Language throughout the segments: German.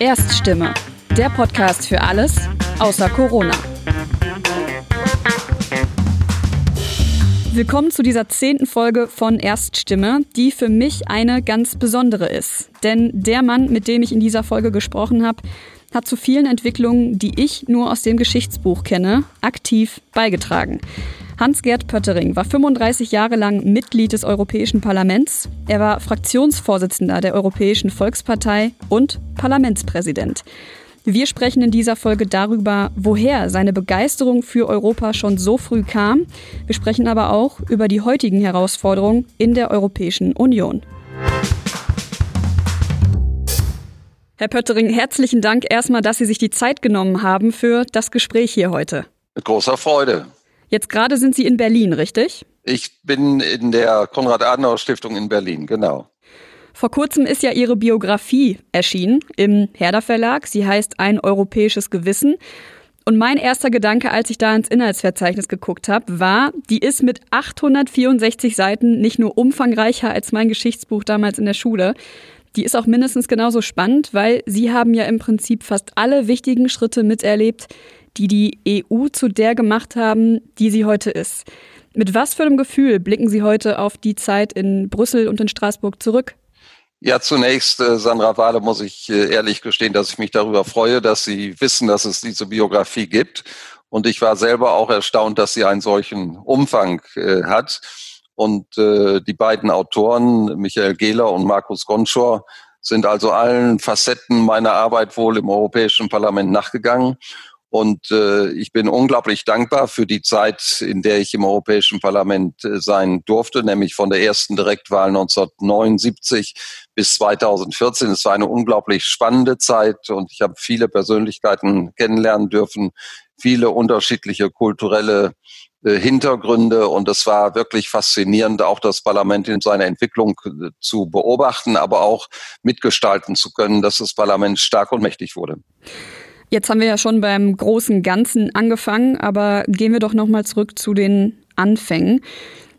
Erststimme, der Podcast für alles außer Corona. Willkommen zu dieser zehnten Folge von Erststimme, die für mich eine ganz besondere ist. Denn der Mann, mit dem ich in dieser Folge gesprochen habe, hat zu vielen Entwicklungen, die ich nur aus dem Geschichtsbuch kenne, aktiv beigetragen. Hans-Gerd Pöttering war 35 Jahre lang Mitglied des Europäischen Parlaments. Er war Fraktionsvorsitzender der Europäischen Volkspartei und Parlamentspräsident. Wir sprechen in dieser Folge darüber, woher seine Begeisterung für Europa schon so früh kam. Wir sprechen aber auch über die heutigen Herausforderungen in der Europäischen Union. Herr Pöttering, herzlichen Dank erstmal, dass Sie sich die Zeit genommen haben für das Gespräch hier heute. Mit großer Freude. Jetzt gerade sind Sie in Berlin, richtig? Ich bin in der Konrad-Adenauer-Stiftung in Berlin, genau. Vor kurzem ist ja Ihre Biografie erschienen im Herder Verlag. Sie heißt Ein europäisches Gewissen. Und mein erster Gedanke, als ich da ins Inhaltsverzeichnis geguckt habe, war, die ist mit 864 Seiten nicht nur umfangreicher als mein Geschichtsbuch damals in der Schule, die ist auch mindestens genauso spannend, weil Sie haben ja im Prinzip fast alle wichtigen Schritte miterlebt, die die EU zu der gemacht haben, die sie heute ist. Mit was für einem Gefühl blicken Sie heute auf die Zeit in Brüssel und in Straßburg zurück? Ja, zunächst, äh, Sandra Wahle, muss ich äh, ehrlich gestehen, dass ich mich darüber freue, dass Sie wissen, dass es diese Biografie gibt. Und ich war selber auch erstaunt, dass sie einen solchen Umfang äh, hat. Und äh, die beiden Autoren, Michael Gehler und Markus Gonschor, sind also allen Facetten meiner Arbeit wohl im Europäischen Parlament nachgegangen. Und äh, ich bin unglaublich dankbar für die Zeit, in der ich im Europäischen Parlament äh, sein durfte, nämlich von der ersten Direktwahl 1979 bis 2014. Es war eine unglaublich spannende Zeit und ich habe viele Persönlichkeiten kennenlernen dürfen, viele unterschiedliche kulturelle äh, Hintergründe und es war wirklich faszinierend, auch das Parlament in seiner Entwicklung äh, zu beobachten, aber auch mitgestalten zu können, dass das Parlament stark und mächtig wurde. Jetzt haben wir ja schon beim großen Ganzen angefangen, aber gehen wir doch noch mal zurück zu den Anfängen.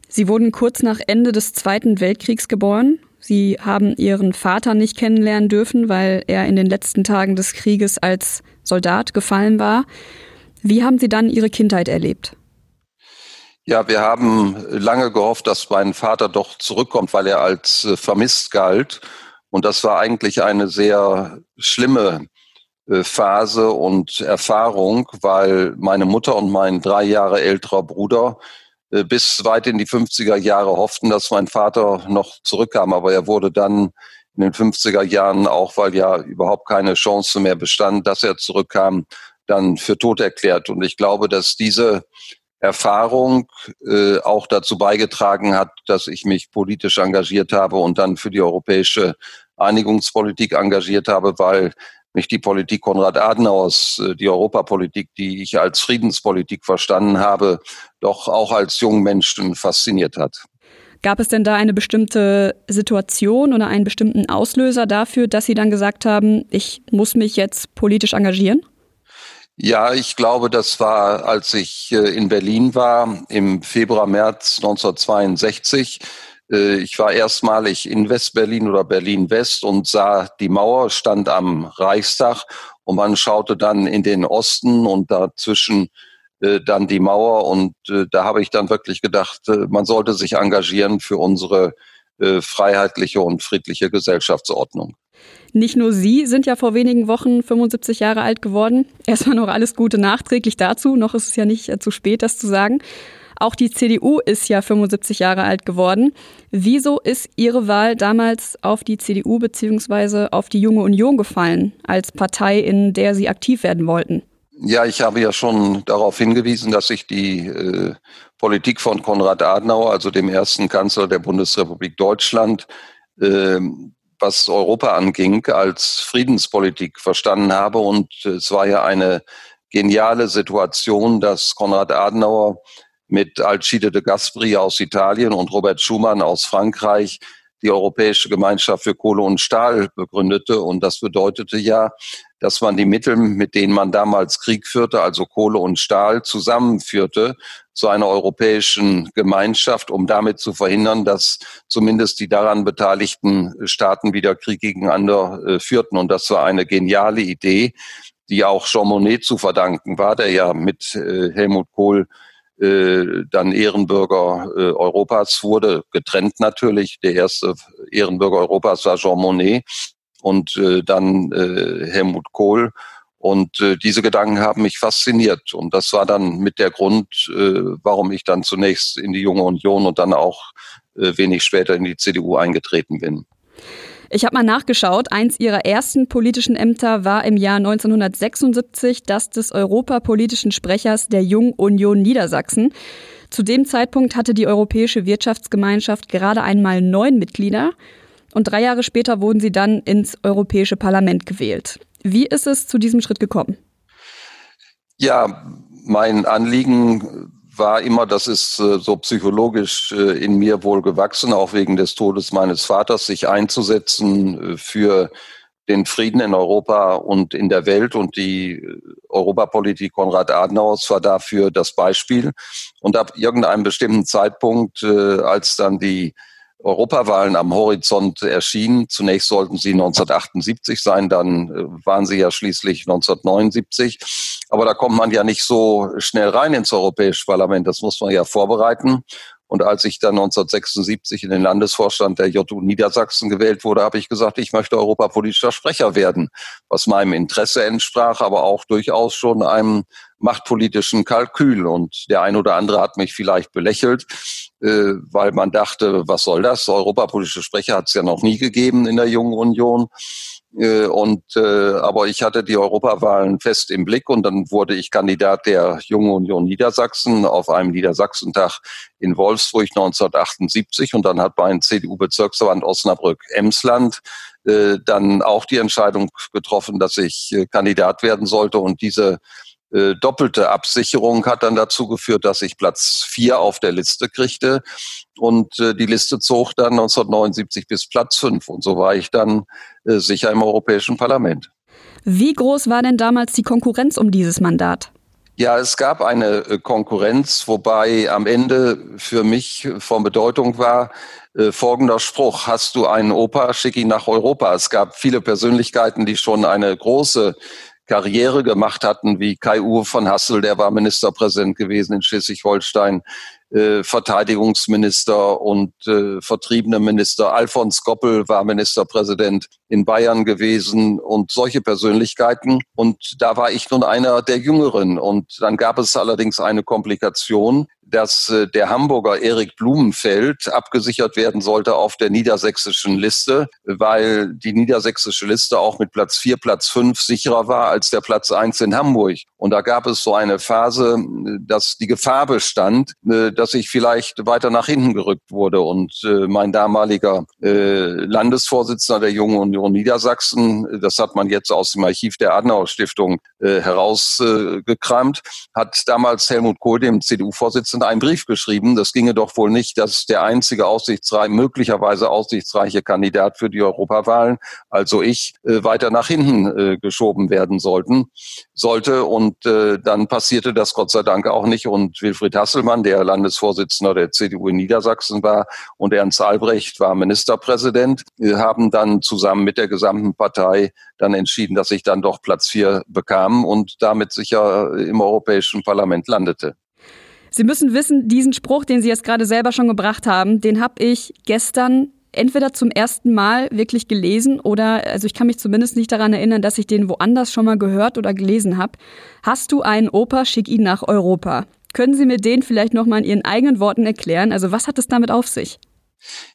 Sie wurden kurz nach Ende des Zweiten Weltkriegs geboren. Sie haben Ihren Vater nicht kennenlernen dürfen, weil er in den letzten Tagen des Krieges als Soldat gefallen war. Wie haben Sie dann Ihre Kindheit erlebt? Ja, wir haben lange gehofft, dass mein Vater doch zurückkommt, weil er als äh, vermisst galt. Und das war eigentlich eine sehr schlimme Phase und Erfahrung, weil meine Mutter und mein drei Jahre älterer Bruder äh, bis weit in die 50er Jahre hofften, dass mein Vater noch zurückkam. Aber er wurde dann in den 50er Jahren, auch weil ja überhaupt keine Chance mehr bestand, dass er zurückkam, dann für tot erklärt. Und ich glaube, dass diese Erfahrung äh, auch dazu beigetragen hat, dass ich mich politisch engagiert habe und dann für die europäische Einigungspolitik engagiert habe, weil mich die Politik Konrad Adenauers, äh, die Europapolitik, die ich als Friedenspolitik verstanden habe, doch auch als jungen Menschen fasziniert hat. Gab es denn da eine bestimmte Situation oder einen bestimmten Auslöser dafür, dass Sie dann gesagt haben, ich muss mich jetzt politisch engagieren? Ja, ich glaube, das war, als ich äh, in Berlin war, im Februar, März 1962 äh, ich war erstmalig in West-Berlin oder Berlin-West und sah die Mauer, stand am Reichstag und man schaute dann in den Osten und dazwischen äh, dann die Mauer und äh, da habe ich dann wirklich gedacht, äh, man sollte sich engagieren für unsere äh, freiheitliche und friedliche Gesellschaftsordnung. Nicht nur Sie sind ja vor wenigen Wochen 75 Jahre alt geworden. Erstmal noch alles Gute nachträglich dazu. Noch ist es ja nicht äh, zu spät, das zu sagen. Auch die CDU ist ja 75 Jahre alt geworden. Wieso ist Ihre Wahl damals auf die CDU bzw. auf die Junge Union gefallen, als Partei, in der Sie aktiv werden wollten? Ja, ich habe ja schon darauf hingewiesen, dass ich die äh, Politik von Konrad Adenauer, also dem ersten Kanzler der Bundesrepublik Deutschland, äh, was Europa anging, als Friedenspolitik verstanden habe. Und es war ja eine geniale Situation, dass Konrad Adenauer mit Alcide de Gasperi aus Italien und Robert Schumann aus Frankreich die Europäische Gemeinschaft für Kohle und Stahl begründete. Und das bedeutete ja, dass man die Mittel, mit denen man damals Krieg führte, also Kohle und Stahl, zusammenführte zu einer europäischen Gemeinschaft, um damit zu verhindern, dass zumindest die daran beteiligten Staaten wieder Krieg gegeneinander äh, führten. Und das war eine geniale Idee, die auch Jean Monnet zu verdanken war, der ja mit äh, Helmut Kohl dann Ehrenbürger äh, Europas wurde, getrennt natürlich. Der erste Ehrenbürger Europas war Jean Monnet und äh, dann äh, Helmut Kohl. Und äh, diese Gedanken haben mich fasziniert. Und das war dann mit der Grund, äh, warum ich dann zunächst in die Junge Union und dann auch äh, wenig später in die CDU eingetreten bin. Ich habe mal nachgeschaut. Eins ihrer ersten politischen Ämter war im Jahr 1976 das des europapolitischen Sprechers der Jungen Union Niedersachsen. Zu dem Zeitpunkt hatte die Europäische Wirtschaftsgemeinschaft gerade einmal neun Mitglieder und drei Jahre später wurden sie dann ins Europäische Parlament gewählt. Wie ist es zu diesem Schritt gekommen? Ja, mein Anliegen war immer, das ist äh, so psychologisch äh, in mir wohl gewachsen, auch wegen des Todes meines Vaters, sich einzusetzen äh, für den Frieden in Europa und in der Welt. Und die Europapolitik Konrad Adenauers war dafür das Beispiel. Und ab irgendeinem bestimmten Zeitpunkt, als dann die Europawahlen am Horizont erschienen. Zunächst sollten sie 1978 sein, dann äh, waren sie ja schließlich 1979. Aber da kommt man ja nicht so schnell rein ins Europäische Parlament. Das muss man ja vorbereiten. Und als ich dann 1976 in den Landesvorstand der JU Niedersachsen gewählt wurde, habe ich gesagt, ich möchte europapolitischer Sprecher werden, was meinem Interesse entsprach, aber auch durchaus schon einem machtpolitischen Kalkül. Und der ein oder andere hat mich vielleicht belächelt, äh, weil man dachte, was soll das? Europapolitische Sprecher hat es ja noch nie gegeben in der Jungen Union. Äh, und äh, aber ich hatte die Europawahlen fest im Blick und dann wurde ich Kandidat der Jungen Union Niedersachsen auf einem Niedersachsentag in Wolfsburg 1978 und dann hat mein CDU-Bezirksverband Osnabrück-Emsland äh, dann auch die Entscheidung getroffen, dass ich äh, Kandidat werden sollte und diese äh, doppelte Absicherung hat dann dazu geführt, dass ich Platz vier auf der Liste kriegte. Und äh, die Liste zog dann 1979 bis Platz fünf. Und so war ich dann äh, sicher im Europäischen Parlament. Wie groß war denn damals die Konkurrenz um dieses Mandat? Ja, es gab eine äh, Konkurrenz, wobei am Ende für mich von Bedeutung war, äh, folgender Spruch, hast du einen Opa, schick ihn nach Europa. Es gab viele Persönlichkeiten, die schon eine große Karriere gemacht hatten, wie Kai-Uwe von Hassel, der war Ministerpräsident gewesen in Schleswig-Holstein, äh, Verteidigungsminister und äh, vertriebene Minister. Alfons Goppel war Ministerpräsident in Bayern gewesen und solche Persönlichkeiten. Und da war ich nun einer der Jüngeren. Und dann gab es allerdings eine Komplikation dass äh, der Hamburger Erik Blumenfeld abgesichert werden sollte auf der niedersächsischen Liste, weil die niedersächsische Liste auch mit Platz 4, Platz 5 sicherer war als der Platz 1 in Hamburg. Und da gab es so eine Phase, dass die Gefahr bestand, äh, dass ich vielleicht weiter nach hinten gerückt wurde. Und äh, mein damaliger Landesvorsitzender der Jungen Union Niedersachsen, das hat man jetzt aus dem Archiv der Adenauer Stiftung herausgekramt, hat damals Helmut Kohl, dem CDU-Vorsitzenden, und einen Brief geschrieben, das ginge doch wohl nicht, dass der einzige aussichtsreiche, möglicherweise aussichtsreiche Kandidat für die Europawahlen, also ich, äh, weiter nach hinten äh, geschoben werden sollten, sollte. Und äh, dann passierte das Gott sei Dank auch nicht. Und Wilfried Hasselmann, der Landesvorsitzender der CDU in Niedersachsen war, und Ernst Albrecht war Ministerpräsident, äh, haben dann zusammen mit der gesamten Partei dann entschieden, dass ich dann doch Platz vier bekam und damit sicher im Europäischen Parlament landete. Sie müssen wissen, diesen Spruch, den Sie jetzt gerade selber schon gebracht haben, den habe ich gestern entweder zum ersten Mal wirklich gelesen oder, also ich kann mich zumindest nicht daran erinnern, dass ich den woanders schon mal gehört oder gelesen habe. Hast du einen Opa, schick ihn nach Europa. Können Sie mir den vielleicht nochmal in Ihren eigenen Worten erklären? Also was hat es damit auf sich?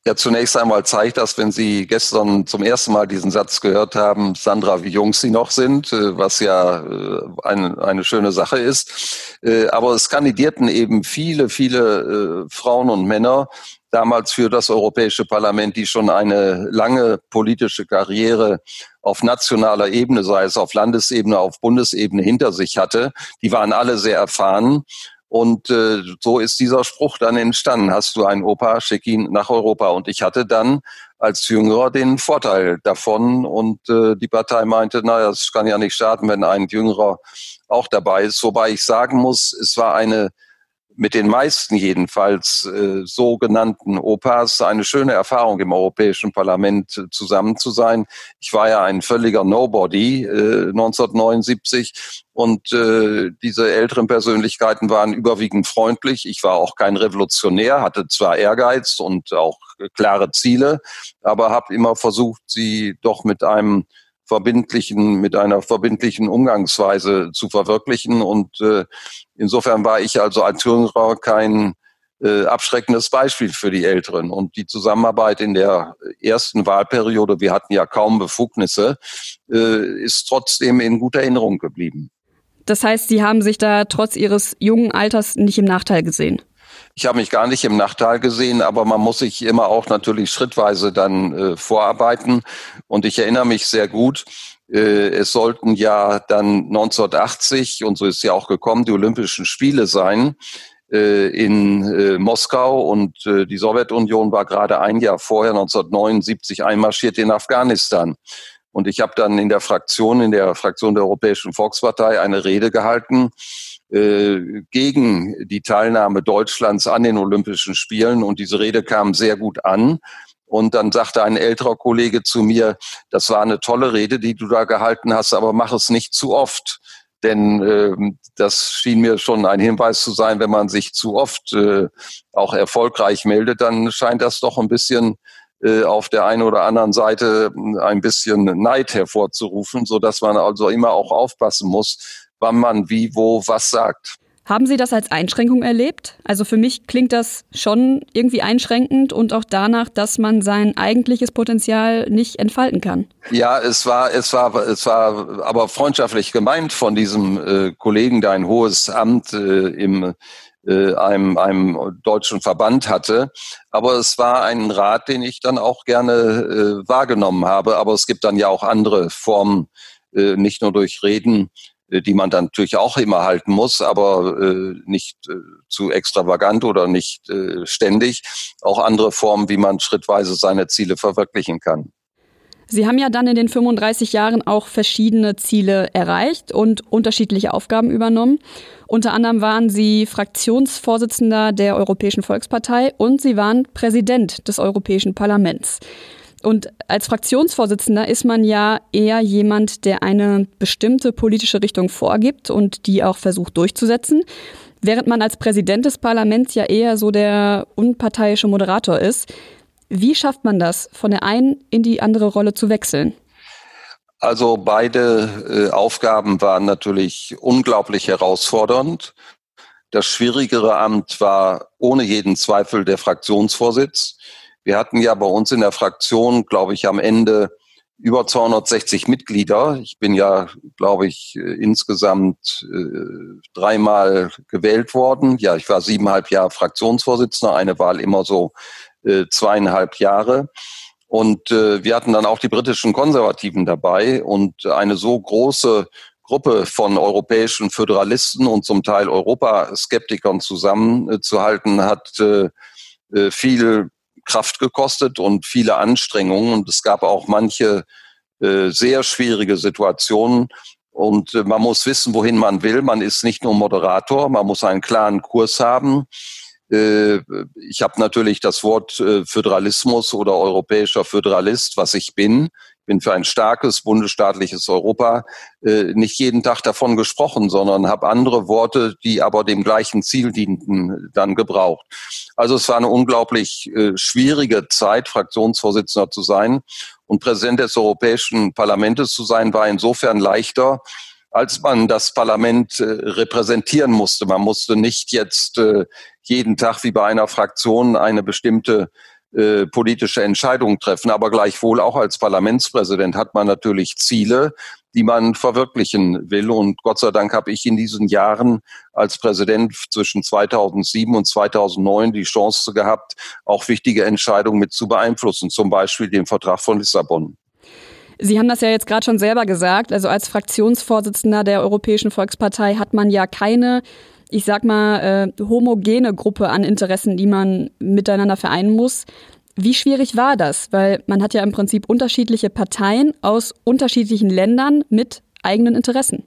Ja, zunächst einmal zeigt das, wenn Sie gestern zum ersten Mal diesen Satz gehört haben, Sandra, wie jung Sie noch sind, äh, was ja äh, eine, eine schöne Sache ist. Äh, aber es kandidierten eben viele, viele Frauen und Männer damals für das Europäische Parlament, die schon eine lange politische Karriere auf nationaler Ebene, sei es auf Landesebene, auf Bundesebene hinter sich hatte. Die waren alle sehr erfahren. Und äh, so ist dieser Spruch dann entstanden. Hast du einen Opa, schick ihn nach Europa. Und ich hatte dann als Jüngerer den Vorteil davon. Und äh, die Partei meinte, naja, es kann ja nicht schaden, wenn ein Jüngerer auch dabei ist. Wobei ich sagen muss, es war eine mit den meisten jedenfalls äh, sogenannten Opas eine schöne Erfahrung im Europäischen Parlament äh, zusammen zu sein. Ich war ja ein völliger Nobody äh, 1979 und äh, diese älteren Persönlichkeiten waren überwiegend freundlich. Ich war auch kein Revolutionär, hatte zwar Ehrgeiz und auch klare Ziele, aber habe immer versucht, sie doch mit einem verbindlichen, mit einer verbindlichen Umgangsweise zu verwirklichen. Und äh, insofern war ich also als Jüngerer kein äh, abschreckendes Beispiel für die Älteren. Und die Zusammenarbeit in der ersten Wahlperiode, wir hatten ja kaum Befugnisse, äh, ist trotzdem in guter Erinnerung geblieben. Das heißt, Sie haben sich da trotz Ihres jungen Alters nicht im Nachteil gesehen? Ich habe mich gar nicht im Nachteil gesehen, aber man muss sich immer auch natürlich schrittweise dann äh, vorarbeiten. Und ich erinnere mich sehr gut, äh, es sollten ja dann 1980, und so ist ja auch gekommen, die Olympischen Spiele sein äh, in äh, Moskau und die Sowjetunion war gerade ein Jahr vorher, 1979, einmarschiert in Afghanistan. Und ich habe dann in der Fraktion, in der Fraktion der Europäischen Volkspartei eine Rede gehalten, gegen die Teilnahme Deutschlands an den Olympischen Spielen und diese Rede kam sehr gut an. Und dann sagte ein älterer Kollege zu mir, das war eine tolle Rede, die du da gehalten hast, aber mach es nicht zu oft. Denn äh, das schien mir schon ein Hinweis zu sein, wenn man sich zu oft äh, auch erfolgreich meldet, dann scheint das doch ein bisschen äh, auf der einen oder anderen Seite ein bisschen Neid hervorzurufen, so dass man also immer auch aufpassen muss, wann man wie, wo, was sagt. Haben Sie das als Einschränkung erlebt? Also für mich klingt das schon irgendwie einschränkend und auch danach, dass man sein eigentliches Potenzial nicht entfalten kann. Ja, es war, es war, es war aber freundschaftlich gemeint von diesem äh, Kollegen, der ein hohes Amt äh, im äh, einem, einem deutschen Verband hatte. Aber es war ein Rat, den ich dann auch gerne äh, wahrgenommen habe. Aber es gibt dann ja auch andere Formen, äh, nicht nur durch Reden, die man dann natürlich auch immer halten muss, aber äh, nicht äh, zu extravagant oder nicht äh, ständig. Auch andere Formen, wie man schrittweise seine Ziele verwirklichen kann. Sie haben ja dann in den 35 Jahren auch verschiedene Ziele erreicht und unterschiedliche Aufgaben übernommen. Unter anderem waren Sie Fraktionsvorsitzender der Europäischen Volkspartei und Sie waren Präsident des Europäischen Parlaments. Und als Fraktionsvorsitzender ist man ja eher jemand, der eine bestimmte politische Richtung vorgibt und die auch versucht durchzusetzen, während man als Präsident des Parlaments ja eher so der unparteiische Moderator ist. Wie schafft man das, von der einen in die andere Rolle zu wechseln? Also beide äh, Aufgaben waren natürlich unglaublich herausfordernd. Das schwierigere Amt war ohne jeden Zweifel der Fraktionsvorsitz. Wir hatten ja bei uns in der Fraktion, glaube ich, am Ende über 260 Mitglieder. Ich bin ja, glaube ich, äh, insgesamt äh, dreimal gewählt worden. Ja, ich war siebeneinhalb Jahre Fraktionsvorsitzender, eine Wahl immer so äh, zweieinhalb Jahre. Und äh, wir hatten dann auch die britischen Konservativen dabei und eine so große Gruppe von europäischen Föderalisten und zum Teil Europaskeptikern zusammenzuhalten, hat äh, äh viel Kraft gekostet und viele Anstrengungen. Und es gab auch manche äh, sehr schwierige Situationen. Und äh, man muss wissen, wohin man will. Man ist nicht nur Moderator, man muss einen klaren Kurs haben. Äh, ich habe natürlich das Wort äh, Föderalismus oder europäischer Föderalist, was ich bin bin für ein starkes bundesstaatliches Europa äh, nicht jeden Tag davon gesprochen, sondern habe andere Worte, die aber dem gleichen Ziel dienten, dann gebraucht. Also es war eine unglaublich äh, schwierige Zeit, Fraktionsvorsitzender zu sein und Präsident des Europäischen Parlaments zu sein, war insofern leichter, als man das Parlament äh, repräsentieren musste. Man musste nicht jetzt äh, jeden Tag wie bei einer Fraktion eine bestimmte äh, politische Entscheidungen treffen. Aber gleichwohl auch als Parlamentspräsident hat man natürlich Ziele, die man verwirklichen will. Und Gott sei Dank habe ich in diesen Jahren als Präsident zwischen 2007 und 2009 die Chance gehabt, auch wichtige Entscheidungen mit zu beeinflussen, zum Beispiel den Vertrag von Lissabon. Sie haben das ja jetzt gerade schon selber gesagt. Also als Fraktionsvorsitzender der Europäischen Volkspartei hat man ja keine ich sag mal, äh, homogene Gruppe an Interessen, die man miteinander vereinen muss. Wie schwierig war das? Weil man hat ja im Prinzip unterschiedliche Parteien aus unterschiedlichen Ländern mit eigenen Interessen.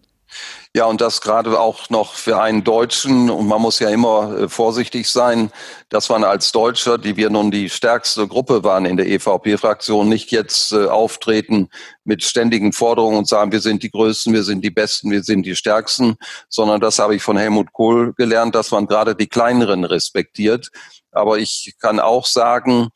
Ja, und das gerade auch noch für einen Deutschen. Und man muss ja immer äh, vorsichtig sein, dass man als Deutscher, die wir nun die stärkste Gruppe waren in der EVP-Fraktion, nicht jetzt äh, auftreten mit ständigen Forderungen und sagen, wir sind die Größten, wir sind die Besten, wir sind die Stärksten, sondern das habe ich von Helmut Kohl gelernt, dass man gerade die Kleineren respektiert. Aber ich kann auch sagen,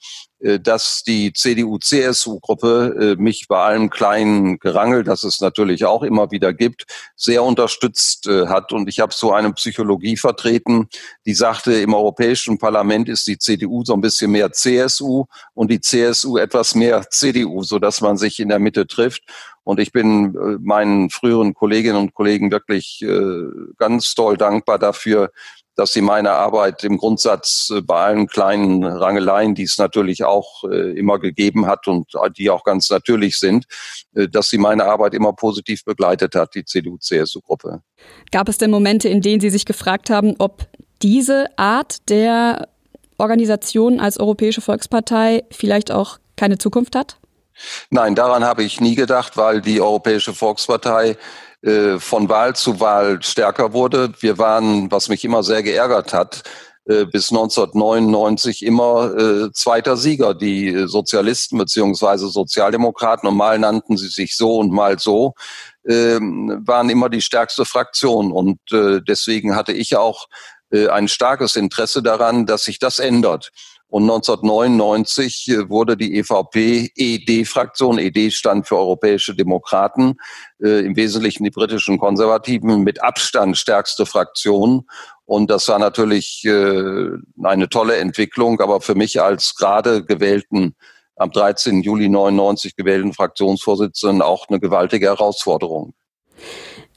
dass die CDU-CSU-Gruppe äh, mich bei allem kleinen Gerangel, das es natürlich auch immer wieder gibt, sehr unterstützt äh, hat. Und ich habe so eine Psychologie vertreten, die sagte, im Europäischen Parlament ist die CDU so ein bisschen mehr CSU und die CSU etwas mehr CDU, so dass man sich in der Mitte trifft. Und ich bin meinen früheren Kolleginnen und Kollegen wirklich ganz toll dankbar dafür, dass sie meine Arbeit im Grundsatz äh, bei allen kleinen Rangeleien, die es natürlich auch äh, immer gegeben hat und die auch ganz natürlich sind, äh, dass sie meine Arbeit immer positiv begleitet hat, die CDU-CSU-Gruppe. Gab es denn Momente, in denen Sie sich gefragt haben, ob diese Art der Organisation als Europäische Volkspartei vielleicht auch keine Zukunft hat? Nein, daran habe ich nie gedacht, weil die Europäische Volkspartei äh, von Wahl zu Wahl stärker wurde. Wir waren, was mich immer sehr geärgert hat, äh, bis 1999 immer äh, zweiter Sieger. Die Sozialisten beziehungsweise Sozialdemokraten, und mal nannten sie sich so und mal so, äh, waren immer die stärkste Fraktion. Und äh, deswegen hatte ich auch äh, ein starkes Interesse daran, dass sich das ändert. Und 1999 äh, wurde die EVP-ED-Fraktion, ED stand für Europäische Demokraten, äh, im Wesentlichen die britischen Konservativen, mit Abstand stärkste Fraktion. Und das war natürlich äh, eine tolle Entwicklung, aber für mich als gerade gewählten am 13. Juli 99 gewählten Fraktionsvorsitzenden auch eine gewaltige Herausforderung.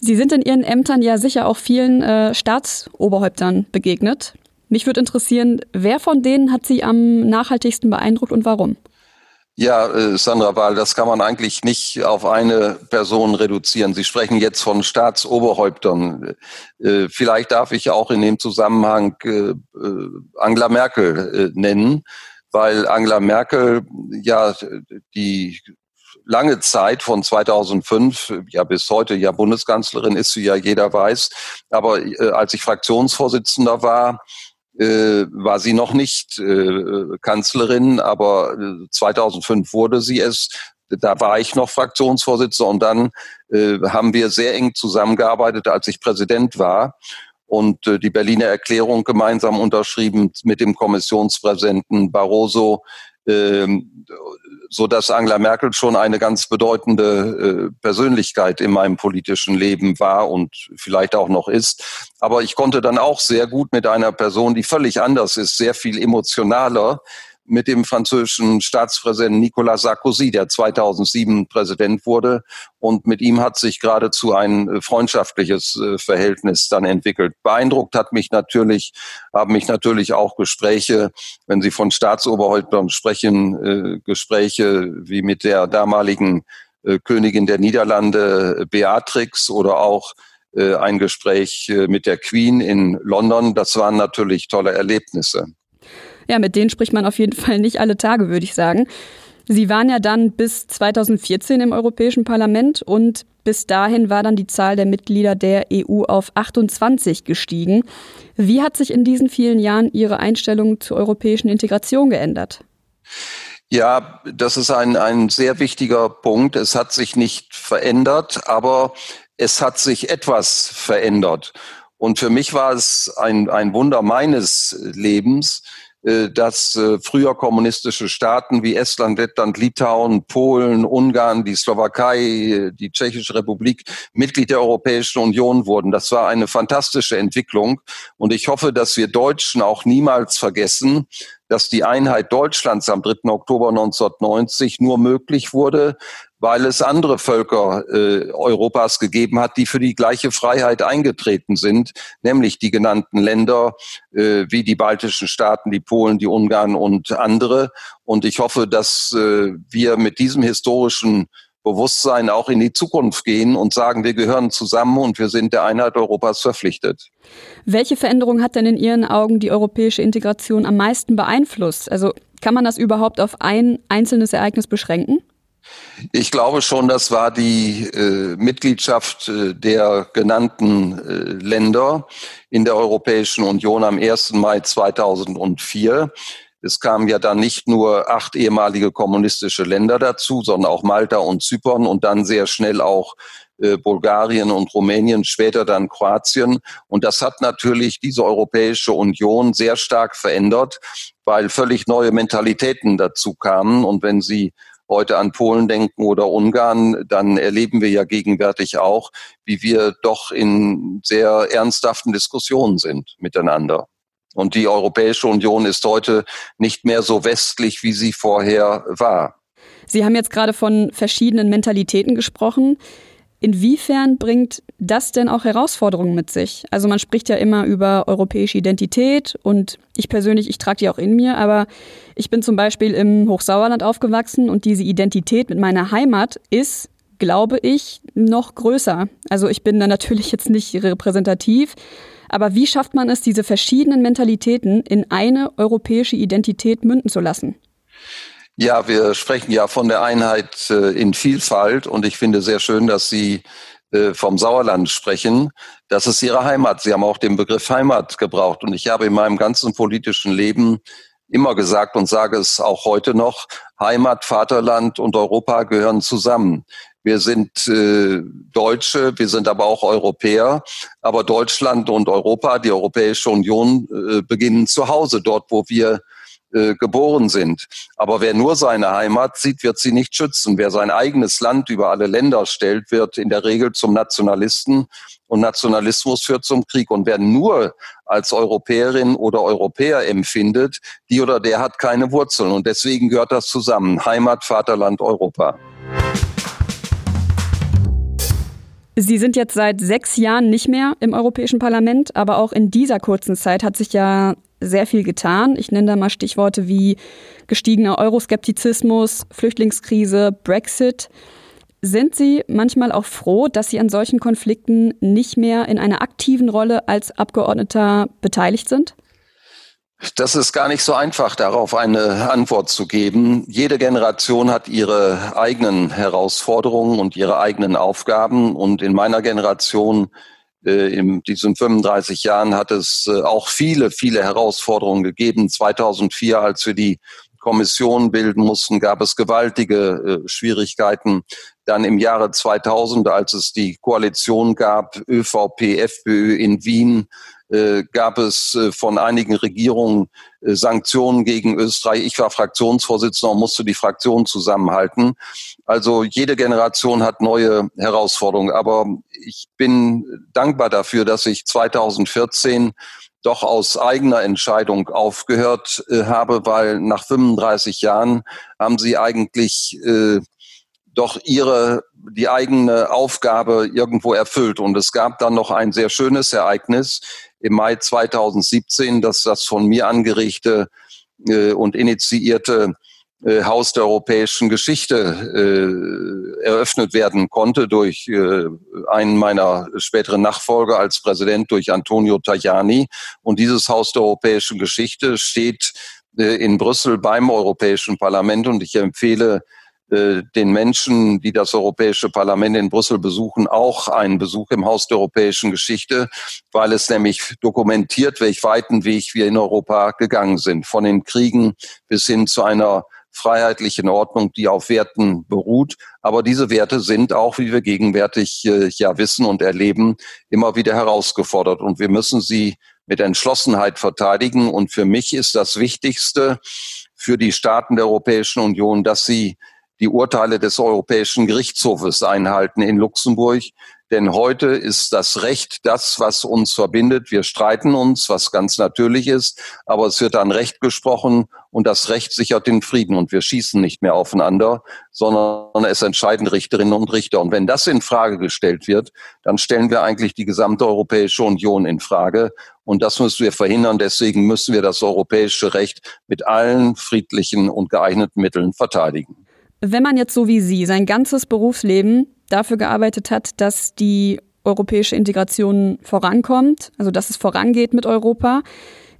Sie sind in Ihren Ämtern ja sicher auch vielen äh, Staatsoberhäuptern begegnet. Mich würde interessieren, wer von denen hat Sie am nachhaltigsten beeindruckt und warum? Ja, äh, Sandra Wahl, das kann man eigentlich nicht auf eine Person reduzieren. Sie sprechen jetzt von Staatsoberhäuptern. Äh, vielleicht darf ich auch in dem Zusammenhang äh, Angela Merkel nennen, weil Angela Merkel ja die lange Zeit von 2005 ja bis heute ja Bundeskanzlerin ist, wie ja jeder weiß. Aber als ich Fraktionsvorsitzender war, äh, war sie noch nicht äh, Kanzlerin, aber 2005 äh, wurde sie es. Da war ich noch Fraktionsvorsitzender und dann äh, haben wir sehr eng zusammengearbeitet, als ich Präsident war und äh, die Berliner Erklärung gemeinsam unterschrieben mit dem Kommissionspräsidenten Barroso so dass Angela Merkel schon eine ganz bedeutende äh, Persönlichkeit in meinem politischen Leben war und vielleicht auch noch ist. Aber ich konnte dann auch sehr gut mit einer Person, die völlig anders ist, sehr viel emotionaler, mit dem französischen Staatspräsidenten Nicolas Sarkozy, der 2007 Präsident wurde. Und mit ihm hat sich geradezu ein äh, freundschaftliches äh, Verhältnis dann entwickelt. Beeindruckt hat mich natürlich, haben mich natürlich auch Gespräche, wenn Sie von Staatsoberhäuptern sprechen, äh, Gespräche wie mit der damaligen Königin der Niederlande Beatrix oder auch ein Gespräch mit der Queen in London. Das waren natürlich tolle Erlebnisse ja, mit denen spricht man auf jeden Fall nicht alle Tage, würde ich sagen. Sie waren ja dann bis 2014 im Europäischen Parlament und bis dahin war dann die Zahl der Mitglieder der EU auf 28 gestiegen. Wie hat sich in diesen vielen Jahren Ihre Einstellung zur europäischen Integration geändert? Ja, das ist ein, ein sehr wichtiger Punkt. Es hat sich nicht verändert, aber es hat sich etwas verändert. Und für mich war es ein, ein Wunder meines Lebens, dass äh, früher kommunistische Staaten wie Estland, Lettland, Litauen, Polen, Ungarn, die Slowakei, die Tschechische Republik Mitglied der Europäischen Union wurden. Das war eine fantastische Entwicklung. Und ich hoffe, dass wir Deutschen auch niemals vergessen, dass die Einheit Deutschlands am 3. Oktober 1990 nur möglich wurde, weil es andere Völker äh, Europas gegeben hat, die für die gleiche Freiheit eingetreten sind, nämlich die genannten Länder äh, wie die baltischen Staaten, die Polen, die Ungarn und andere. Und ich hoffe, dass äh, wir mit diesem historischen Bewusstsein auch in die Zukunft gehen und sagen, wir gehören zusammen und wir sind der Einheit Europas verpflichtet. Welche Veränderung hat denn in Ihren Augen die europäische Integration am meisten beeinflusst? Also kann man das überhaupt auf ein einzelnes Ereignis beschränken? Ich glaube schon, das war die äh, Mitgliedschaft äh, der genannten äh, Länder in der Europäischen Union am 1. Mai 2004. Es kamen ja dann nicht nur acht ehemalige kommunistische Länder dazu, sondern auch Malta und Zypern und dann sehr schnell auch äh, Bulgarien und Rumänien, später dann Kroatien. Und das hat natürlich diese Europäische Union sehr stark verändert, weil völlig neue Mentalitäten dazu kamen. Und wenn Sie heute an Polen denken oder Ungarn, dann erleben wir ja gegenwärtig auch, wie wir doch in sehr ernsthaften Diskussionen sind miteinander. Und die Europäische Union ist heute nicht mehr so westlich, wie sie vorher war. Sie haben jetzt gerade von verschiedenen Mentalitäten gesprochen. Inwiefern bringt das denn auch Herausforderungen mit sich? Also man spricht ja immer über europäische Identität und ich persönlich, ich trage die auch in mir, aber ich bin zum Beispiel im Hochsauerland aufgewachsen und diese Identität mit meiner Heimat ist, glaube ich, noch größer. Also ich bin da natürlich jetzt nicht repräsentativ, aber wie schafft man es, diese verschiedenen Mentalitäten in eine europäische Identität münden zu lassen? Ja, wir sprechen ja von der Einheit äh, in Vielfalt und ich finde sehr schön, dass Sie äh, vom Sauerland sprechen. Das ist Ihre Heimat. Sie haben auch den Begriff Heimat gebraucht und ich habe in meinem ganzen politischen Leben immer gesagt und sage es auch heute noch, Heimat, Vaterland und Europa gehören zusammen. Wir sind äh, Deutsche, wir sind aber auch Europäer. Aber Deutschland und Europa, die Europäische Union, äh, beginnen zu Hause, dort, wo wir äh, geboren sind. Aber wer nur seine Heimat sieht, wird sie nicht schützen. Wer sein eigenes Land über alle Länder stellt, wird in der Regel zum Nationalisten und Nationalismus führt zum Krieg. Und wer nur als Europäerin oder Europäer empfindet, die oder der hat keine Wurzeln. Und deswegen gehört das zusammen. Heimat, Vaterland, Europa. Sie sind jetzt seit sechs Jahren nicht mehr im Europäischen Parlament, aber auch in dieser kurzen Zeit hat sich ja sehr viel getan. Ich nenne da mal Stichworte wie gestiegener Euroskeptizismus, Flüchtlingskrise, Brexit. Sind Sie manchmal auch froh, dass Sie an solchen Konflikten nicht mehr in einer aktiven Rolle als Abgeordneter beteiligt sind? Das ist gar nicht so einfach, darauf eine Antwort zu geben. Jede Generation hat ihre eigenen Herausforderungen und ihre eigenen Aufgaben. Und in meiner Generation, in diesen 35 Jahren, hat es äh, auch viele, viele Herausforderungen gegeben. 2004, als wir die Kommission bilden mussten, gab es gewaltige äh, Schwierigkeiten. Dann im Jahre 2000, als es die Koalition gab, ÖVP, FPÖ in Wien, äh, gab es äh, von einigen Regierungen äh, Sanktionen gegen Österreich. Ich war Fraktionsvorsitzender und musste die Fraktion zusammenhalten. Also jede Generation hat neue Herausforderungen. Aber ich bin dankbar dafür, dass ich 2014 doch aus eigener Entscheidung aufgehört äh, habe, weil nach 35 Jahren haben sie eigentlich äh, doch ihre die eigene Aufgabe irgendwo erfüllt. Und es gab dann noch ein sehr schönes Ereignis im Mai 2017, dass das von mir angeregte äh, und initiierte äh, Haus der europäischen Geschichte äh, eröffnet werden konnte durch äh, einen meiner späteren Nachfolger als Präsident, durch Antonio Tajani. Und dieses Haus der europäischen Geschichte steht äh, in Brüssel beim Europäischen Parlament und ich empfehle äh, den Menschen, die das Europäische Parlament in Brüssel besuchen, auch einen Besuch im Haus der europäischen Geschichte, weil es nämlich dokumentiert, welch weiten Weg wir in Europa gegangen sind. Von den Kriegen bis hin zu einer freiheitlichen Ordnung, die auf Werten beruht. Aber diese Werte sind auch, wie wir gegenwärtig äh, ja wissen und erleben, immer wieder herausgefordert. Und wir müssen sie mit Entschlossenheit verteidigen. Und für mich ist das Wichtigste für die Staaten der Europäischen Union, dass sie die Urteile des Europäischen Gerichtshofes einhalten in Luxemburg. Denn heute ist das Recht das, was uns verbindet. Wir streiten uns, was ganz natürlich ist, aber es wird dann Recht gesprochen und das Recht sichert den Frieden und wir schießen nicht mehr aufeinander, sondern es entscheiden Richterinnen und Richter. Und wenn das in Frage gestellt wird, dann stellen wir eigentlich die gesamte Europäische Union in Frage. Und das müssen wir verhindern. Deswegen müssen wir das europäische Recht mit allen friedlichen und geeigneten Mitteln verteidigen. Wenn man jetzt so wie Sie sein ganzes Berufsleben dafür gearbeitet hat, dass die europäische Integration vorankommt, also dass es vorangeht mit Europa,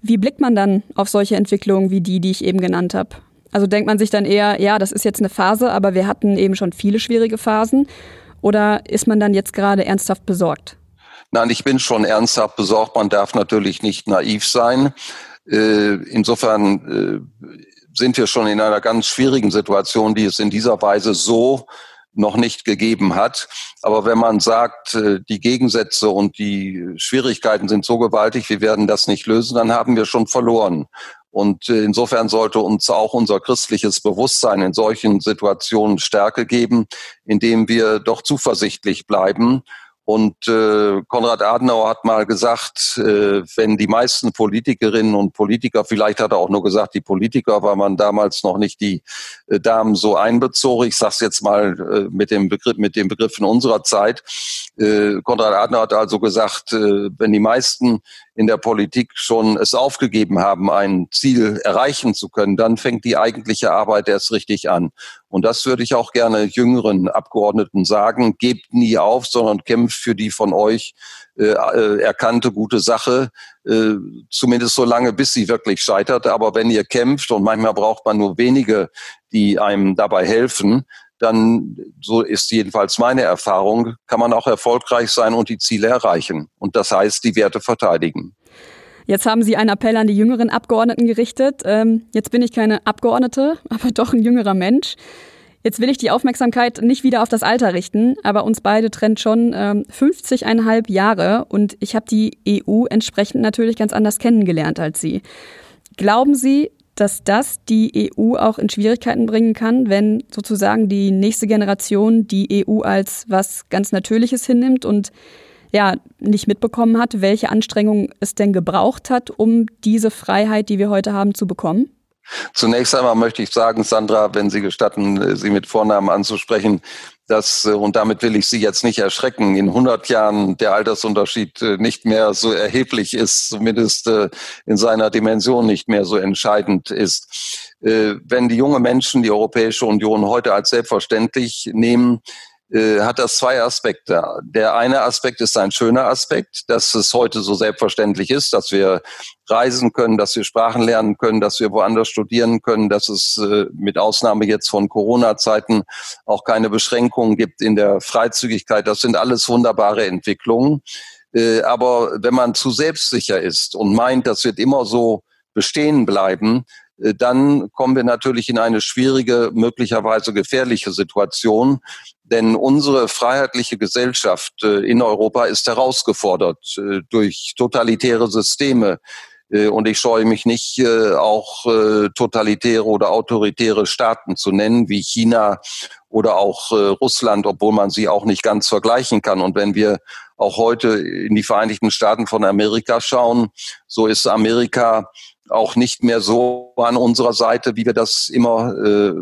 wie blickt man dann auf solche Entwicklungen wie die, die ich eben genannt habe? Also denkt man sich dann eher, ja, das ist jetzt eine Phase, aber wir hatten eben schon viele schwierige Phasen. Oder ist man dann jetzt gerade ernsthaft besorgt? Nein, ich bin schon ernsthaft besorgt. Man darf natürlich nicht naiv sein. Äh, insofern äh, sind wir schon in einer ganz schwierigen Situation, die es in dieser Weise so noch nicht gegeben hat. Aber wenn man sagt, äh, die Gegensätze und die Schwierigkeiten sind so gewaltig, wir werden das nicht lösen, dann haben wir schon verloren. Und äh, insofern sollte uns auch unser christliches Bewusstsein in solchen Situationen Stärke geben, indem wir doch zuversichtlich bleiben und äh, Konrad Adenauer hat mal gesagt, äh, wenn die meisten Politikerinnen und Politiker, vielleicht hat er auch nur gesagt, die Politiker, weil man damals noch nicht die äh, Damen so einbezog. Ich sage es jetzt mal äh, mit dem Begriff, mit dem Begriff in unserer Zeit. Äh, Konrad Adenauer hat also gesagt, äh, wenn die meisten in der Politik schon es aufgegeben haben, ein Ziel erreichen zu können, dann fängt die eigentliche Arbeit erst richtig an. Und das würde ich auch gerne jüngeren Abgeordneten sagen. Gebt nie auf, sondern kämpft für die von euch äh, äh, erkannte gute Sache, äh, zumindest so lange, bis sie wirklich scheitert. Aber wenn ihr kämpft und manchmal braucht man nur wenige, die einem dabei helfen, dann, so ist jedenfalls meine Erfahrung, kann man auch erfolgreich sein und die Ziele erreichen. Und das heißt, die Werte verteidigen. Jetzt haben Sie einen Appell an die jüngeren Abgeordneten gerichtet. Ähm, jetzt bin ich keine Abgeordnete, aber doch ein jüngerer Mensch. Jetzt will ich die Aufmerksamkeit nicht wieder auf das Alter richten, aber uns beide trennt schon ähm, 50,5 Jahre und ich habe die EU entsprechend natürlich ganz anders kennengelernt als Sie. Glauben Sie, dass das die EU auch in Schwierigkeiten bringen kann, wenn sozusagen die nächste Generation die EU als was ganz Natürliches hinnimmt und ja, nicht mitbekommen hat, welche Anstrengungen es denn gebraucht hat, um diese Freiheit, die wir heute haben, zu bekommen? Zunächst einmal möchte ich sagen, Sandra, wenn Sie gestatten, Sie mit Vornamen anzusprechen, dass, äh, und damit will ich Sie jetzt nicht erschrecken, in 100 Jahren der Altersunterschied äh, nicht mehr so erheblich ist, zumindest äh, in seiner Dimension nicht mehr so entscheidend ist. Wenn die junge Menschen die Europäische Union heute als selbstverständlich nehmen, äh, hat das zwei Aspekte. Der eine Aspekt ist ein schöner Aspekt, dass es heute so selbstverständlich ist, dass wir reisen können, dass wir Sprachen lernen können, dass wir woanders studieren können, dass es äh, mit Ausnahme jetzt von Corona-Zeiten auch keine Beschränkungen gibt in der Freizügigkeit. Das sind alles wunderbare Entwicklungen. Äh, aber wenn man zu selbstsicher ist und meint, das wird immer so bestehen bleiben, dann kommen wir natürlich in eine schwierige, möglicherweise gefährliche Situation. Denn unsere freiheitliche Gesellschaft äh, in Europa ist herausgefordert äh, durch totalitäre Systeme. Und ich scheue mich nicht, auch totalitäre oder autoritäre Staaten zu nennen, wie China oder auch Russland, obwohl man sie auch nicht ganz vergleichen kann. Und wenn wir auch heute in die Vereinigten Staaten von Amerika schauen, so ist Amerika auch nicht mehr so an unserer Seite, wie wir das immer äh,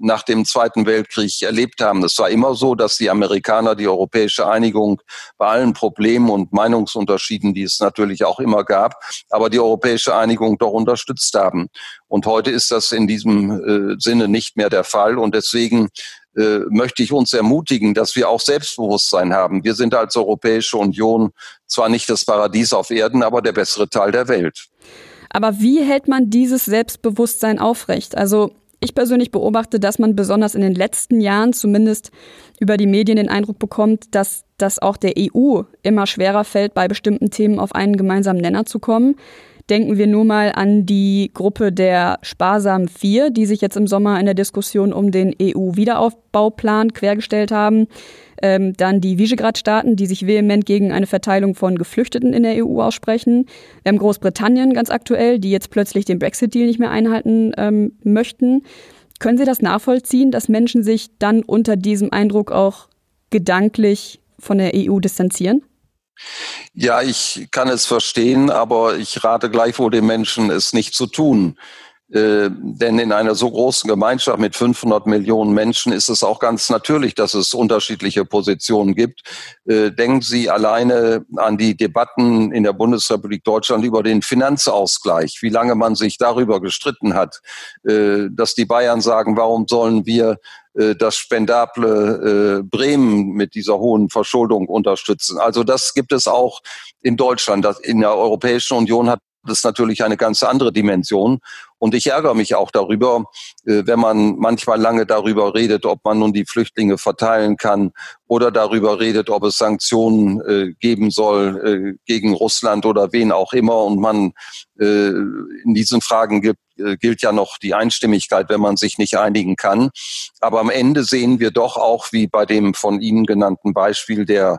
nach dem Zweiten Weltkrieg erlebt haben. Es war immer so, dass die Amerikaner die europäische Einigung bei allen Problemen und Meinungsunterschieden, die es natürlich auch immer gab, aber die europäische Einigung doch unterstützt haben. Und heute ist das in diesem äh, Sinne nicht mehr der Fall. Und deswegen äh, möchte ich uns ermutigen, dass wir auch Selbstbewusstsein haben. Wir sind als Europäische Union zwar nicht das Paradies auf Erden, aber der bessere Teil der Welt. Aber wie hält man dieses Selbstbewusstsein aufrecht? Also ich persönlich beobachte, dass man besonders in den letzten Jahren zumindest über die Medien den Eindruck bekommt, dass das auch der EU immer schwerer fällt, bei bestimmten Themen auf einen gemeinsamen Nenner zu kommen. Denken wir nur mal an die Gruppe der Sparsamen Vier, die sich jetzt im Sommer in der Diskussion um den EU-Wiederaufbauplan quergestellt haben. Ähm, dann die Visegrad-Staaten, die sich vehement gegen eine Verteilung von Geflüchteten in der EU aussprechen. Wir haben Großbritannien ganz aktuell, die jetzt plötzlich den Brexit-Deal nicht mehr einhalten ähm, möchten. Können Sie das nachvollziehen, dass Menschen sich dann unter diesem Eindruck auch gedanklich von der EU distanzieren? Ja, ich kann es verstehen, aber ich rate gleichwohl den Menschen, es nicht zu tun. Äh, denn in einer so großen Gemeinschaft mit 500 Millionen Menschen ist es auch ganz natürlich, dass es unterschiedliche Positionen gibt. Äh, denken Sie alleine an die Debatten in der Bundesrepublik Deutschland über den Finanzausgleich, wie lange man sich darüber gestritten hat, äh, dass die Bayern sagen, warum sollen wir äh, das spendable äh, Bremen mit dieser hohen Verschuldung unterstützen. Also das gibt es auch in Deutschland. In der Europäischen Union hat das natürlich eine ganz andere Dimension. Und ich ärgere mich auch darüber, äh, wenn man manchmal lange darüber redet, ob man nun die Flüchtlinge verteilen kann oder darüber redet, ob es Sanktionen äh, geben soll äh, gegen Russland oder wen auch immer. Und man in diesen Fragen gilt ja noch die Einstimmigkeit, wenn man sich nicht einigen kann. Aber am Ende sehen wir doch auch, wie bei dem von Ihnen genannten Beispiel der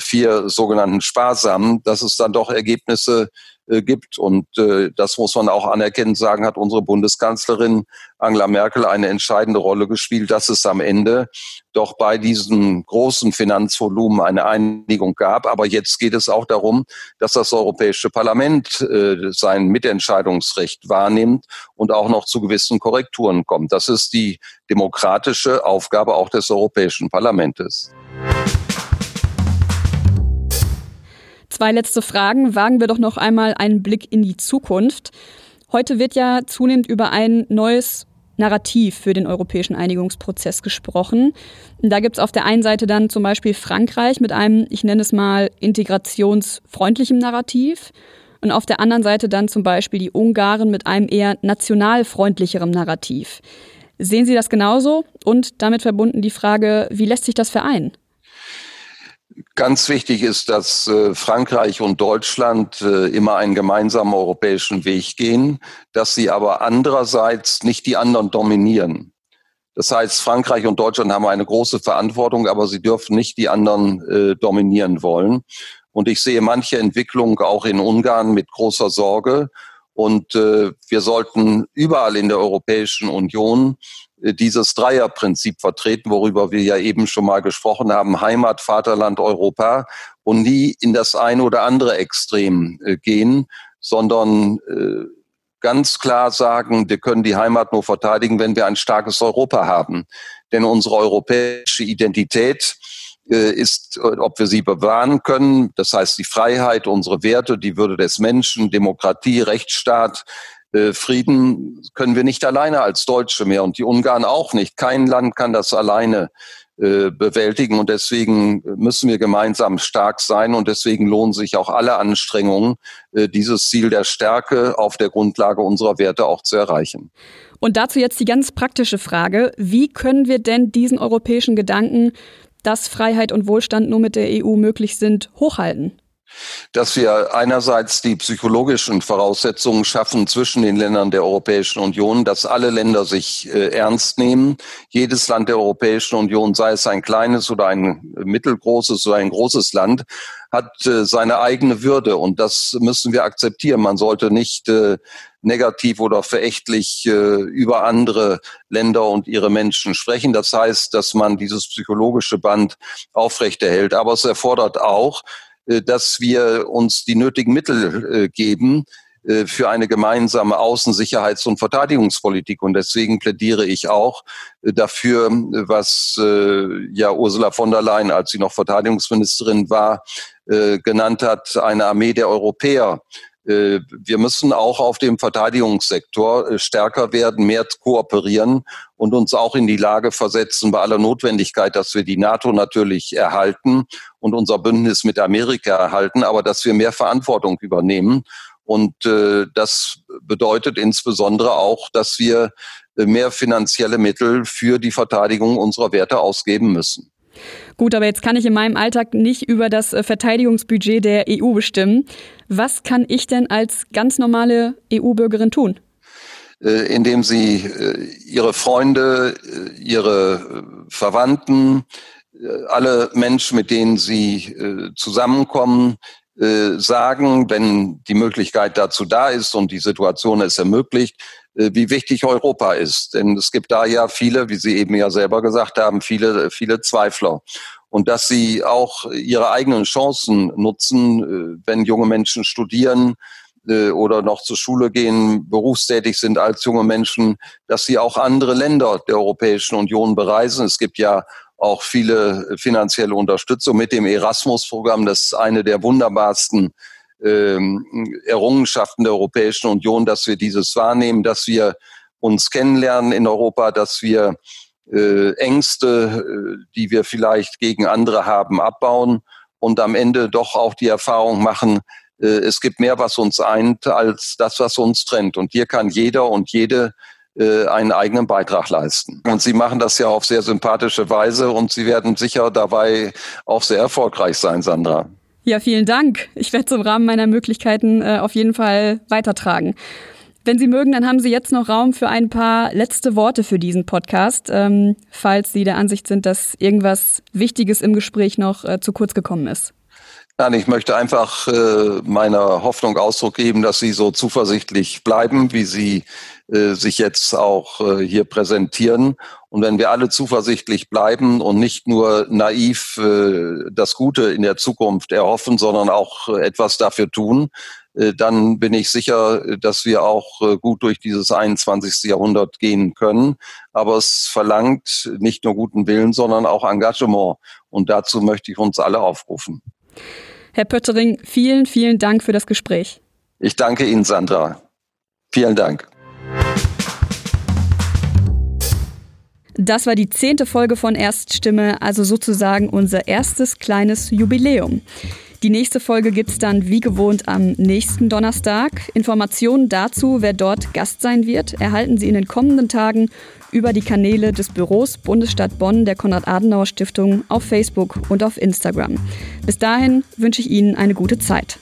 vier sogenannten Sparsamen, dass es dann doch Ergebnisse äh, gibt. Und äh, das muss man auch anerkennen, sagen, hat unsere Bundeskanzlerin Angela Merkel eine entscheidende Rolle gespielt, dass es am Ende doch bei diesem großen Finanzvolumen eine Einigung gab. Aber jetzt geht es auch darum, dass das Europäische Parlament äh, sein Mitentscheidungsrecht wahrnimmt und auch noch zu gewissen Korrekturen kommt. Das ist die demokratische Aufgabe auch des Europäischen Parlaments. Zwei letzte Fragen. Wagen wir doch noch einmal einen Blick in die Zukunft. Heute wird ja zunehmend über ein neues Narrativ für den europäischen Einigungsprozess gesprochen. Da gibt es auf der einen Seite dann zum Beispiel Frankreich mit einem, ich nenne es mal, integrationsfreundlichem Narrativ. Und auf der anderen Seite dann zum Beispiel die Ungarn mit einem eher nationalfreundlicherem Narrativ. Sehen Sie das genauso? Und damit verbunden die Frage, wie lässt sich das vereinen? Ganz wichtig ist, dass äh, Frankreich und Deutschland äh, immer einen gemeinsamen europäischen Weg gehen, dass sie aber andererseits nicht die anderen dominieren. Das heißt, Frankreich und Deutschland haben eine große Verantwortung, aber sie dürfen nicht die anderen äh, dominieren wollen. Und ich sehe manche Entwicklung auch in Ungarn mit großer Sorge. Und wir sollten überall in der Europäischen Union dieses Dreierprinzip vertreten, worüber wir ja eben schon mal gesprochen haben, Heimat, Vaterland, Europa und nie in das eine oder andere Extrem äh, gehen, sondern äh, ganz klar sagen, wir können die Heimat nur verteidigen, wenn wir ein starkes Europa haben. Denn unsere europäische Identität ist, ob wir sie bewahren können, das heißt die Freiheit, unsere Werte, die Würde des Menschen, Demokratie, Rechtsstaat, äh, Frieden können wir nicht alleine als Deutsche mehr und die Ungarn auch nicht. Kein Land kann das alleine äh, bewältigen und deswegen müssen wir gemeinsam stark sein und deswegen lohnen sich auch alle Anstrengungen, äh, dieses Ziel der Stärke auf der Grundlage unserer Werte auch zu erreichen. Und dazu jetzt die ganz praktische Frage, wie können wir denn diesen europäischen Gedanken, dass Freiheit und Wohlstand nur mit der EU möglich sind, hochhalten? Dass wir einerseits die psychologischen Voraussetzungen schaffen zwischen den Ländern der Europäischen Union, dass alle Länder sich äh, ernst nehmen. Jedes Land der Europäischen Union, sei es ein kleines oder ein mittelgroßes oder ein großes Land, hat äh, seine eigene Würde und das müssen wir akzeptieren. Man sollte nicht äh, negativ oder verächtlich über andere Länder und ihre Menschen sprechen. Das heißt, dass man dieses psychologische Band aufrechterhält. Aber es erfordert auch, dass wir uns die nötigen Mittel äh, geben äh, für eine gemeinsame Außensicherheits- und Verteidigungspolitik. Und deswegen plädiere ich auch dafür, was ja Ursula von der Leyen, als sie noch Verteidigungsministerin war, genannt hat, eine Armee der Europäer äh, wir müssen auch auf dem Verteidigungssektor äh, stärker werden, mehr kooperieren und uns auch in die Lage versetzen, bei aller Notwendigkeit, dass wir die NATO natürlich erhalten und unser Bündnis mit Amerika erhalten, aber dass wir mehr Verantwortung übernehmen. Und äh, das bedeutet insbesondere auch, dass wir äh, mehr finanzielle Mittel für die Verteidigung unserer Werte ausgeben müssen. Gut, aber jetzt kann ich in meinem Alltag nicht über das äh, Verteidigungsbudget der EU bestimmen. Was kann ich denn als ganz normale EU-Bürgerin tun? Äh, indem sie äh, ihre Freunde, ihre Verwandten, alle Menschen, mit denen sie zusammenkommen, sagen, wenn die Möglichkeit dazu da ist und die Situation es ermöglicht, wie wichtig Europa ist. Denn es gibt da ja viele, wie Sie eben ja selber gesagt haben, viele, viele Zweifler. Und dass sie auch ihre eigenen Chancen nutzen, äh, wenn junge Menschen studieren, äh, oder noch zur Schule gehen, berufstätig sind als junge Menschen, dass sie auch andere Länder der Europäischen Union bereisen. Es gibt ja auch viele finanzielle Unterstützung mit dem Erasmus-Programm. Das ist eine der wunderbarsten ähm, Errungenschaften der Europäischen Union, dass wir dieses wahrnehmen, dass wir uns kennenlernen in Europa, dass wir äh, Ängste, äh, die wir vielleicht gegen andere haben, abbauen und am Ende doch auch die Erfahrung machen, äh, es gibt mehr, was uns eint, als das, was uns trennt. Und hier kann jeder und jede äh, einen eigenen Beitrag leisten. Und Sie machen das ja auf sehr sympathische Weise und Sie werden sicher dabei auch sehr erfolgreich sein, Sandra. Ja, vielen Dank. Ich werde es im Rahmen meiner Möglichkeiten äh, auf jeden Fall weitertragen. Wenn Sie mögen, dann haben Sie jetzt noch Raum für ein paar letzte Worte für diesen Podcast, ähm, falls Sie der Ansicht sind, dass irgendwas Wichtiges im Gespräch noch äh, zu kurz gekommen ist. Nein, ich möchte einfach äh, meiner Hoffnung Ausdruck geben, dass Sie so zuversichtlich bleiben, wie Sie äh, sich jetzt auch äh, hier präsentieren. Und wenn wir alle zuversichtlich bleiben und nicht nur naiv äh, das Gute in der Zukunft erhoffen, sondern auch äh, etwas dafür tun, äh, dann bin ich sicher, dass wir auch äh, gut durch dieses 21. Jahrhundert gehen können. Aber es verlangt nicht nur guten Willen, sondern auch Engagement. Und dazu möchte ich uns alle aufrufen. Herr Pöttering, vielen, vielen Dank für das Gespräch. Ich danke Ihnen, Sandra. Vielen Dank. Das war die zehnte Folge von Erststimme, also sozusagen unser erstes kleines Jubiläum. Die nächste Folge gibt es dann wie gewohnt am nächsten Donnerstag. Informationen dazu, wer dort Gast sein wird, erhalten Sie in den kommenden Tagen über die Kanäle des Büros Bundesstadt Bonn der Konrad-Adenauer-Stiftung auf Facebook und auf Instagram. Bis dahin wünsche ich Ihnen eine gute Zeit.